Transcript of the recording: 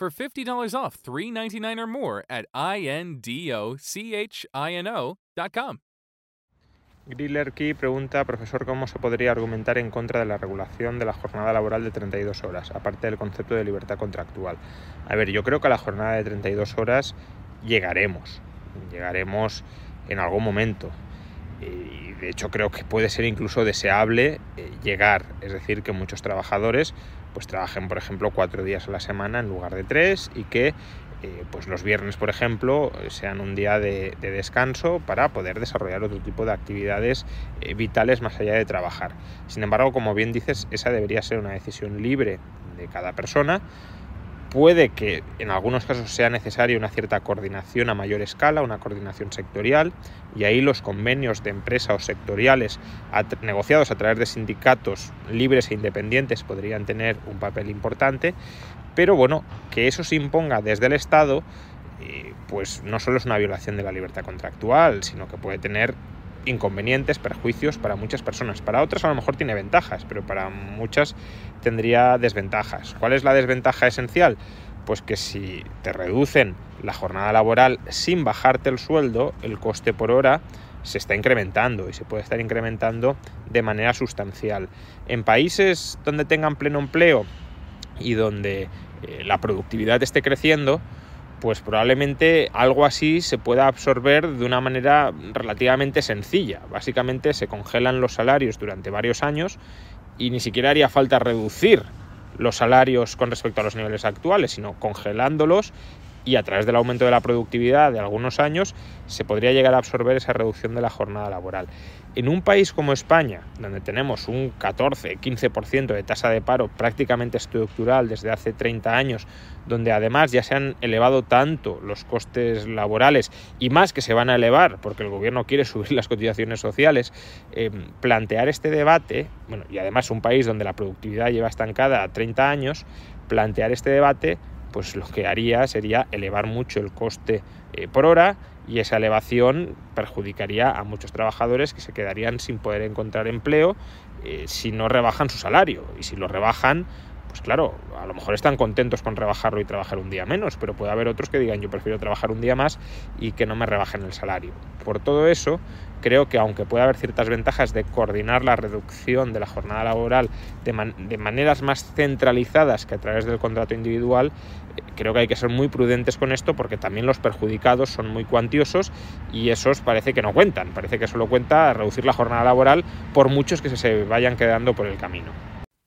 for $50 off $399 or more at INDOCHINO.com. Griller Key pregunta, profesor, ¿cómo se podría argumentar en contra de la regulación de la jornada laboral de 32 horas, aparte del concepto de libertad contractual? A ver, yo creo que a la jornada de 32 horas llegaremos, llegaremos en algún momento. Y de hecho creo que puede ser incluso deseable eh, llegar, es decir, que muchos trabajadores pues trabajen, por ejemplo, cuatro días a la semana en lugar de tres y que eh, pues los viernes, por ejemplo, sean un día de, de, descanso para poder desarrollar otro tipo de actividades eh, vitales más allá de trabajar. Sin embargo, como bien dices, esa debería ser una decisión libre de cada persona. Puede que en algunos casos sea necesaria una cierta coordinación a mayor escala, una coordinación sectorial, y ahí los convenios de empresa o sectoriales negociados a través de sindicatos libres e independientes podrían tener un papel importante, pero bueno, que eso se imponga desde el Estado, eh, pues no solo es una violación de la libertad contractual, sino que puede tener inconvenientes, perjuicios para muchas personas. Para otras a lo mejor tiene ventajas, pero para muchas tendría desventajas. ¿Cuál es la desventaja esencial? Pues que si te reducen la jornada laboral sin bajarte el sueldo, el coste por hora se está incrementando y se puede estar incrementando de manera sustancial. En países donde tengan pleno empleo y donde eh, la productividad esté creciendo, pues probablemente algo así se pueda absorber de una manera relativamente sencilla. Básicamente se congelan los salarios durante varios años y ni siquiera haría falta reducir los salarios con respecto a los niveles actuales, sino congelándolos y a través del aumento de la productividad de algunos años se podría llegar a absorber esa reducción de la jornada laboral. En un país como España, donde tenemos un 14-15% de tasa de paro prácticamente estructural desde hace 30 años, donde además ya se han elevado tanto los costes laborales y más que se van a elevar porque el gobierno quiere subir las cotizaciones sociales, eh, plantear este debate, bueno, y además un país donde la productividad lleva estancada a 30 años, plantear este debate pues lo que haría sería elevar mucho el coste eh, por hora y esa elevación perjudicaría a muchos trabajadores que se quedarían sin poder encontrar empleo eh, si no rebajan su salario. Y si lo rebajan pues claro, a lo mejor están contentos con rebajarlo y trabajar un día menos, pero puede haber otros que digan yo prefiero trabajar un día más y que no me rebajen el salario. Por todo eso, creo que aunque pueda haber ciertas ventajas de coordinar la reducción de la jornada laboral de, de maneras más centralizadas que a través del contrato individual, eh, creo que hay que ser muy prudentes con esto porque también los perjudicados son muy cuantiosos y esos parece que no cuentan, parece que solo cuenta reducir la jornada laboral por muchos que se vayan quedando por el camino.